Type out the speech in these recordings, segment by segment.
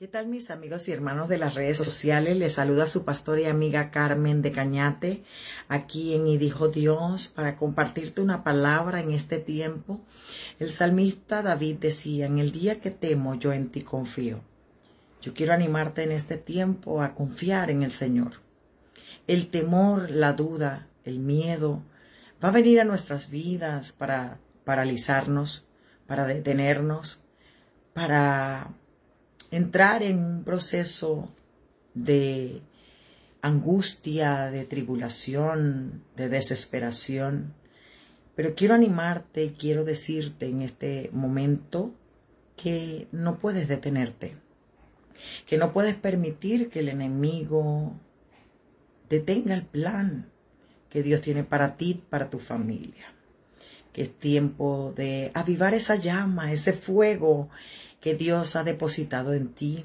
¿Qué tal mis amigos y hermanos de las redes sociales? Les saluda su pastor y amiga Carmen de Cañate, aquí en Y dijo Dios, para compartirte una palabra en este tiempo. El salmista David decía, en el día que temo, yo en ti confío. Yo quiero animarte en este tiempo a confiar en el Señor. El temor, la duda, el miedo, va a venir a nuestras vidas para paralizarnos, para detenernos, para entrar en un proceso de angustia, de tribulación, de desesperación. Pero quiero animarte quiero decirte en este momento que no puedes detenerte, que no puedes permitir que el enemigo detenga el plan que Dios tiene para ti, para tu familia. Que es tiempo de avivar esa llama, ese fuego que Dios ha depositado en ti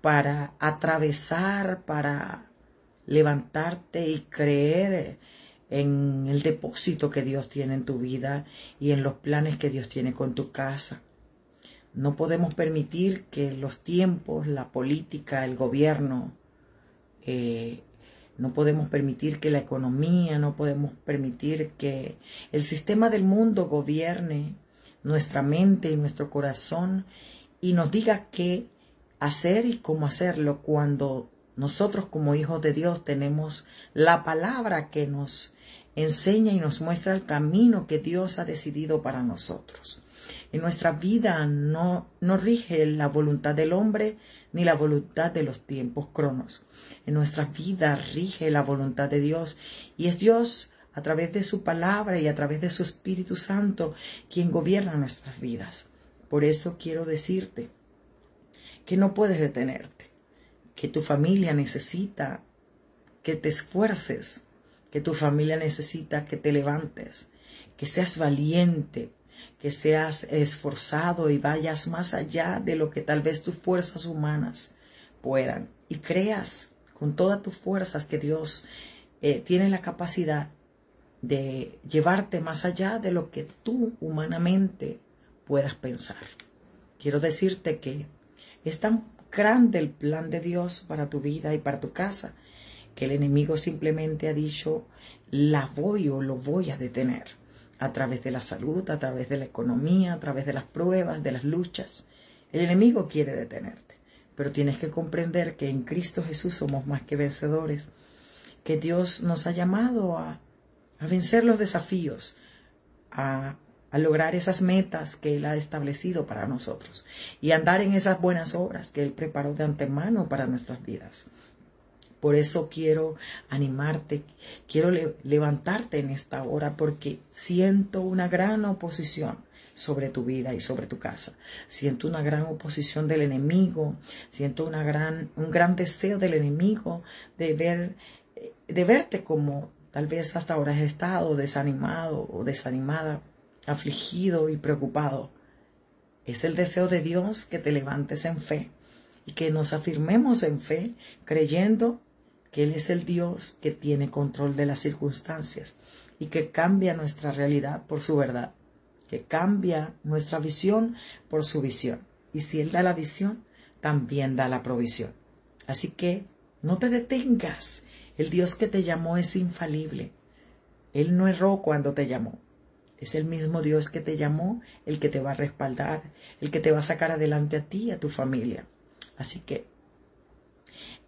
para atravesar, para levantarte y creer en el depósito que Dios tiene en tu vida y en los planes que Dios tiene con tu casa. No podemos permitir que los tiempos, la política, el gobierno, eh, no podemos permitir que la economía, no podemos permitir que el sistema del mundo gobierne nuestra mente y nuestro corazón y nos diga qué hacer y cómo hacerlo cuando nosotros como hijos de Dios tenemos la palabra que nos enseña y nos muestra el camino que Dios ha decidido para nosotros. En nuestra vida no, no rige la voluntad del hombre ni la voluntad de los tiempos cronos. En nuestra vida rige la voluntad de Dios y es Dios a través de su palabra y a través de su Espíritu Santo quien gobierna nuestras vidas. Por eso quiero decirte que no puedes detenerte, que tu familia necesita que te esfuerces, que tu familia necesita que te levantes, que seas valiente, que seas esforzado y vayas más allá de lo que tal vez tus fuerzas humanas puedan. Y creas con todas tus fuerzas que Dios eh, tiene la capacidad de llevarte más allá de lo que tú humanamente puedas pensar. Quiero decirte que es tan grande el plan de Dios para tu vida y para tu casa que el enemigo simplemente ha dicho la voy o lo voy a detener a través de la salud, a través de la economía, a través de las pruebas, de las luchas. El enemigo quiere detenerte, pero tienes que comprender que en Cristo Jesús somos más que vencedores, que Dios nos ha llamado a, a vencer los desafíos, a, a lograr esas metas que Él ha establecido para nosotros y andar en esas buenas obras que Él preparó de antemano para nuestras vidas. Por eso quiero animarte, quiero levantarte en esta hora porque siento una gran oposición sobre tu vida y sobre tu casa. Siento una gran oposición del enemigo, siento una gran, un gran deseo del enemigo de ver, de verte como tal vez hasta ahora has estado desanimado o desanimada, afligido y preocupado. Es el deseo de Dios que te levantes en fe y que nos afirmemos en fe, creyendo que Él es el Dios que tiene control de las circunstancias y que cambia nuestra realidad por su verdad, que cambia nuestra visión por su visión. Y si Él da la visión, también da la provisión. Así que no te detengas. El Dios que te llamó es infalible. Él no erró cuando te llamó. Es el mismo Dios que te llamó, el que te va a respaldar, el que te va a sacar adelante a ti y a tu familia. Así que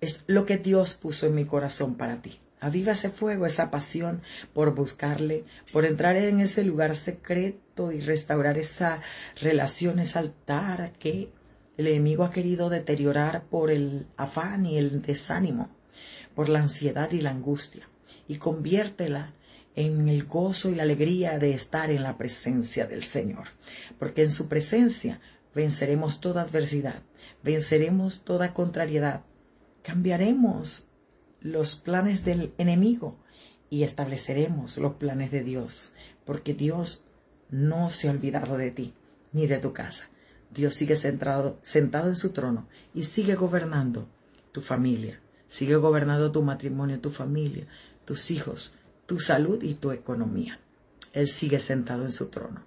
es lo que Dios puso en mi corazón para ti. Aviva ese fuego, esa pasión por buscarle, por entrar en ese lugar secreto y restaurar esa relación, ese altar que el enemigo ha querido deteriorar por el afán y el desánimo, por la ansiedad y la angustia. Y conviértela en el gozo y la alegría de estar en la presencia del Señor, porque en su presencia venceremos toda adversidad, venceremos toda contrariedad, cambiaremos los planes del enemigo y estableceremos los planes de Dios, porque Dios no se ha olvidado de ti ni de tu casa. Dios sigue sentado, sentado en su trono y sigue gobernando tu familia, sigue gobernando tu matrimonio, tu familia, tus hijos, tu salud y tu economía. Él sigue sentado en su trono.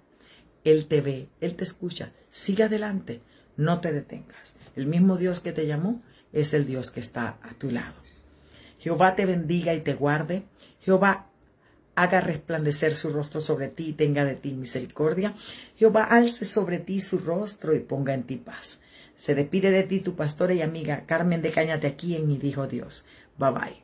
Él te ve, Él te escucha. Sigue adelante, no te detengas. El mismo Dios que te llamó es el Dios que está a tu lado. Jehová te bendiga y te guarde. Jehová haga resplandecer su rostro sobre ti y tenga de ti misericordia. Jehová alce sobre ti su rostro y ponga en ti paz. Se despide de ti tu pastora y amiga Carmen de Cañate aquí en mi Dijo Dios. Bye bye.